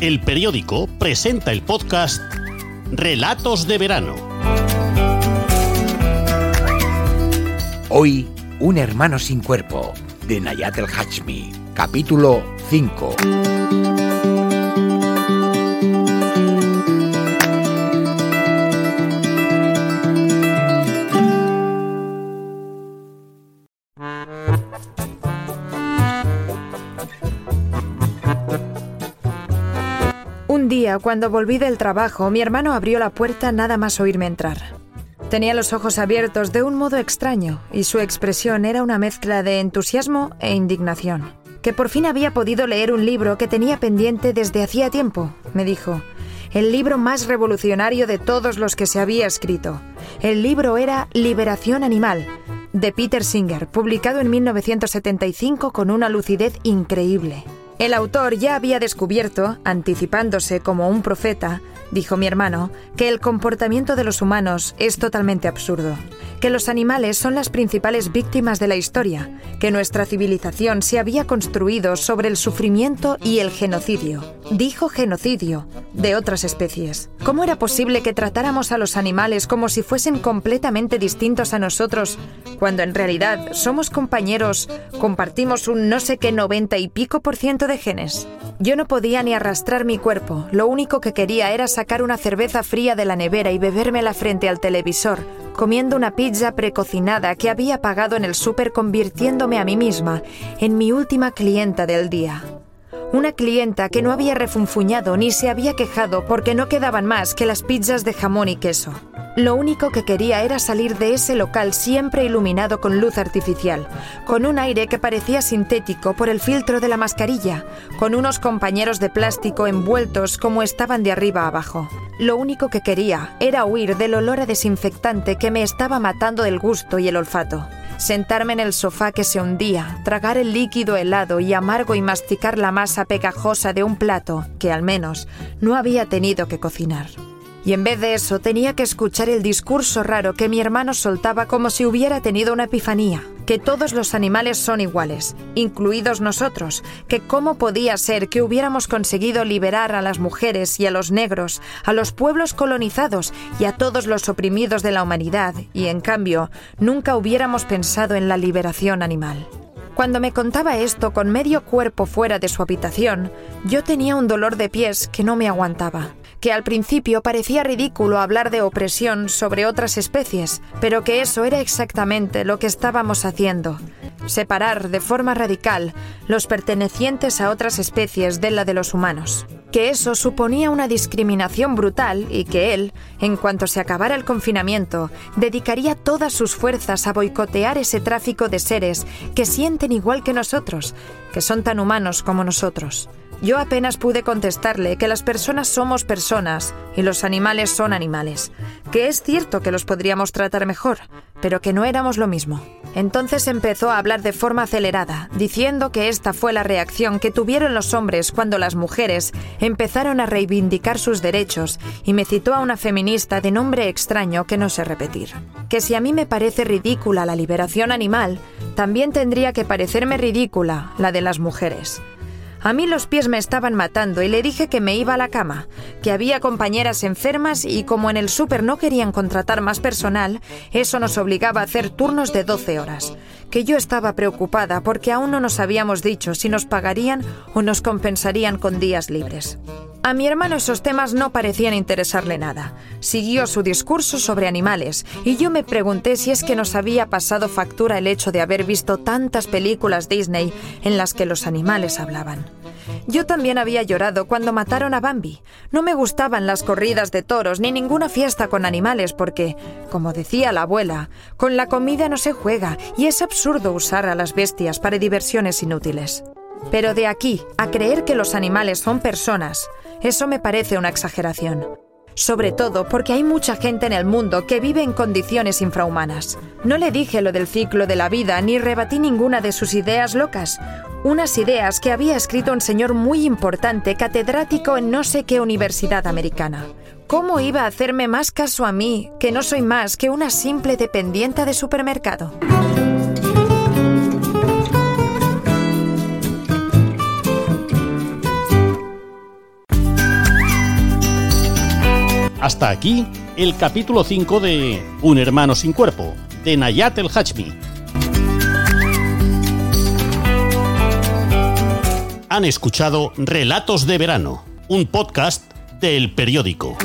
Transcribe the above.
El periódico presenta el podcast Relatos de verano. Hoy, Un hermano sin cuerpo, de Nayat el Hachmi, capítulo 5. Día, cuando volví del trabajo, mi hermano abrió la puerta nada más oírme entrar. Tenía los ojos abiertos de un modo extraño y su expresión era una mezcla de entusiasmo e indignación. Que por fin había podido leer un libro que tenía pendiente desde hacía tiempo, me dijo. El libro más revolucionario de todos los que se había escrito. El libro era Liberación Animal, de Peter Singer, publicado en 1975 con una lucidez increíble. El autor ya había descubierto, anticipándose como un profeta, dijo mi hermano, que el comportamiento de los humanos es totalmente absurdo, que los animales son las principales víctimas de la historia, que nuestra civilización se había construido sobre el sufrimiento y el genocidio. Dijo genocidio de otras especies. ¿Cómo era posible que tratáramos a los animales como si fuesen completamente distintos a nosotros, cuando en realidad somos compañeros, compartimos un no sé qué noventa y pico por ciento de genes? Yo no podía ni arrastrar mi cuerpo, lo único que quería era sacar una cerveza fría de la nevera y bebérmela frente al televisor, comiendo una pizza precocinada que había pagado en el súper convirtiéndome a mí misma en mi última clienta del día. Una clienta que no había refunfuñado ni se había quejado porque no quedaban más que las pizzas de jamón y queso. Lo único que quería era salir de ese local siempre iluminado con luz artificial, con un aire que parecía sintético por el filtro de la mascarilla, con unos compañeros de plástico envueltos como estaban de arriba abajo. Lo único que quería era huir del olor a desinfectante que me estaba matando el gusto y el olfato. Sentarme en el sofá que se hundía, tragar el líquido helado y amargo y masticar la masa pegajosa de un plato que al menos no había tenido que cocinar. Y en vez de eso tenía que escuchar el discurso raro que mi hermano soltaba como si hubiera tenido una epifanía, que todos los animales son iguales, incluidos nosotros, que cómo podía ser que hubiéramos conseguido liberar a las mujeres y a los negros, a los pueblos colonizados y a todos los oprimidos de la humanidad, y en cambio nunca hubiéramos pensado en la liberación animal. Cuando me contaba esto con medio cuerpo fuera de su habitación, yo tenía un dolor de pies que no me aguantaba que al principio parecía ridículo hablar de opresión sobre otras especies, pero que eso era exactamente lo que estábamos haciendo. Separar de forma radical los pertenecientes a otras especies de la de los humanos. Que eso suponía una discriminación brutal y que él, en cuanto se acabara el confinamiento, dedicaría todas sus fuerzas a boicotear ese tráfico de seres que sienten igual que nosotros, que son tan humanos como nosotros. Yo apenas pude contestarle que las personas somos personas y los animales son animales, que es cierto que los podríamos tratar mejor, pero que no éramos lo mismo. Entonces empezó a hablar de forma acelerada, diciendo que esta fue la reacción que tuvieron los hombres cuando las mujeres empezaron a reivindicar sus derechos y me citó a una feminista de nombre extraño que no sé repetir. Que si a mí me parece ridícula la liberación animal, también tendría que parecerme ridícula la de las mujeres. A mí los pies me estaban matando y le dije que me iba a la cama, que había compañeras enfermas y como en el súper no querían contratar más personal, eso nos obligaba a hacer turnos de 12 horas, que yo estaba preocupada porque aún no nos habíamos dicho si nos pagarían o nos compensarían con días libres. A mi hermano esos temas no parecían interesarle nada. Siguió su discurso sobre animales y yo me pregunté si es que nos había pasado factura el hecho de haber visto tantas películas Disney en las que los animales hablaban. Yo también había llorado cuando mataron a Bambi. No me gustaban las corridas de toros ni ninguna fiesta con animales porque, como decía la abuela, con la comida no se juega y es absurdo usar a las bestias para diversiones inútiles. Pero de aquí a creer que los animales son personas, eso me parece una exageración. Sobre todo porque hay mucha gente en el mundo que vive en condiciones infrahumanas. No le dije lo del ciclo de la vida ni rebatí ninguna de sus ideas locas. Unas ideas que había escrito un señor muy importante, catedrático en no sé qué universidad americana. ¿Cómo iba a hacerme más caso a mí, que no soy más que una simple dependiente de supermercado? Hasta aquí el capítulo 5 de Un hermano sin cuerpo, de Nayat el Hachmi. Han escuchado Relatos de Verano, un podcast del periódico.